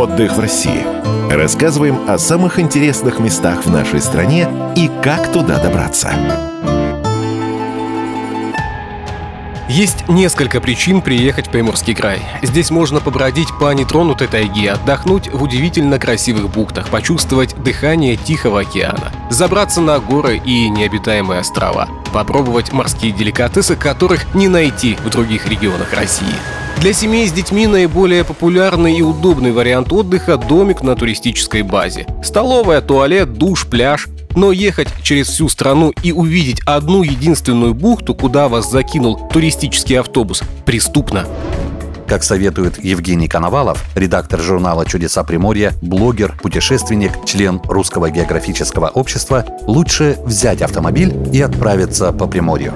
Отдых в России. Рассказываем о самых интересных местах в нашей стране и как туда добраться. Есть несколько причин приехать в Приморский край. Здесь можно побродить по нетронутой тайге, отдохнуть в удивительно красивых бухтах, почувствовать дыхание Тихого океана, забраться на горы и необитаемые острова, попробовать морские деликатесы, которых не найти в других регионах России. Для семей с детьми наиболее популярный и удобный вариант отдыха – домик на туристической базе. Столовая, туалет, душ, пляж. Но ехать через всю страну и увидеть одну единственную бухту, куда вас закинул туристический автобус, преступно. Как советует Евгений Коновалов, редактор журнала «Чудеса Приморья», блогер, путешественник, член Русского географического общества, лучше взять автомобиль и отправиться по Приморью.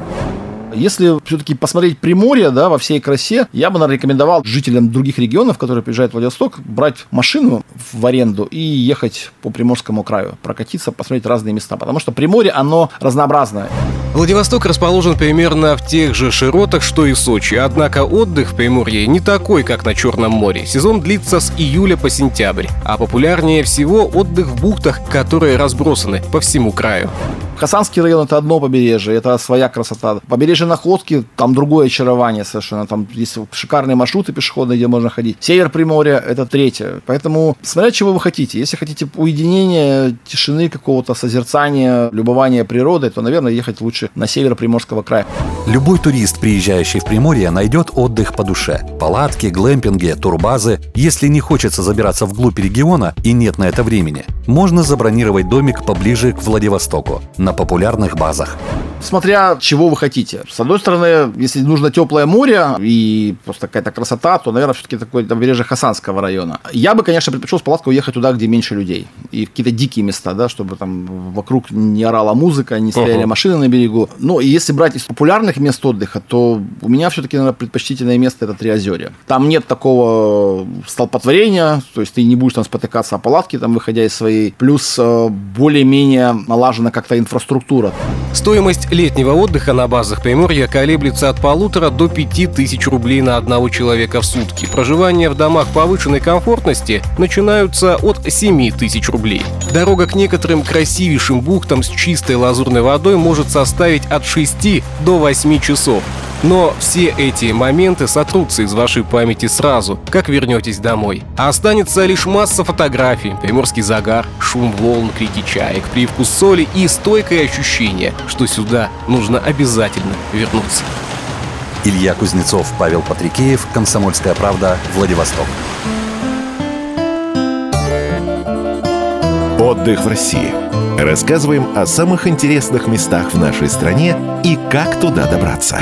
Если все-таки посмотреть Приморье, да, во всей красе, я бы, наверное, рекомендовал жителям других регионов, которые приезжают в Владивосток, брать машину в аренду и ехать по Приморскому краю, прокатиться, посмотреть разные места, потому что Приморье, оно разнообразное. Владивосток расположен примерно в тех же широтах, что и Сочи, однако отдых в Приморье не такой, как на Черном море. Сезон длится с июля по сентябрь, а популярнее всего отдых в бухтах, которые разбросаны по всему краю. Хасанский район это одно побережье, это своя красота. Побережье Находки, там другое очарование совершенно. Там есть шикарные маршруты пешеходные, где можно ходить. Север Приморья это третье. Поэтому смотря чего вы хотите. Если хотите уединения, тишины какого-то, созерцания, любования природой, то, наверное, ехать лучше на север Приморского края. Любой турист, приезжающий в Приморье, найдет отдых по душе. Палатки, глэмпинги, турбазы. Если не хочется забираться вглубь региона и нет на это времени, можно забронировать домик поближе к Владивостоку на популярных базах. Смотря чего вы хотите. С одной стороны, если нужно теплое море и просто какая-то красота, то, наверное, все-таки такое побережье Хасанского района. Я бы, конечно, предпочел с палаткой уехать туда, где меньше людей. И какие-то дикие места, да, чтобы там вокруг не орала музыка, не стояли uh-huh. машины на берегу. Ну, и если брать из популярных мест отдыха, то у меня все-таки, наверное, предпочтительное место это Триозерье. Там нет такого столпотворения, то есть ты не будешь там спотыкаться о палатке, там, выходя из своей. Плюс э, более-менее налажена как-то инфраструктура. Стоимость летнего отдыха на базах Приморья колеблется от полутора до пяти тысяч рублей на одного человека в сутки. Проживание в домах повышенной комфортности начинаются от 7 тысяч рублей. Дорога к некоторым красивейшим бухтам с чистой лазурной водой может составить от 6 до 8 часов. Но все эти моменты сотрутся из вашей памяти сразу, как вернетесь домой. А останется лишь масса фотографий, приморский загар, шум волн, крики чаек, привкус соли и стойкое ощущение, что сюда нужно обязательно вернуться. Илья Кузнецов, Павел Патрикеев, «Комсомольская правда», Владивосток. Отдых в России. Рассказываем о самых интересных местах в нашей стране и как туда добраться.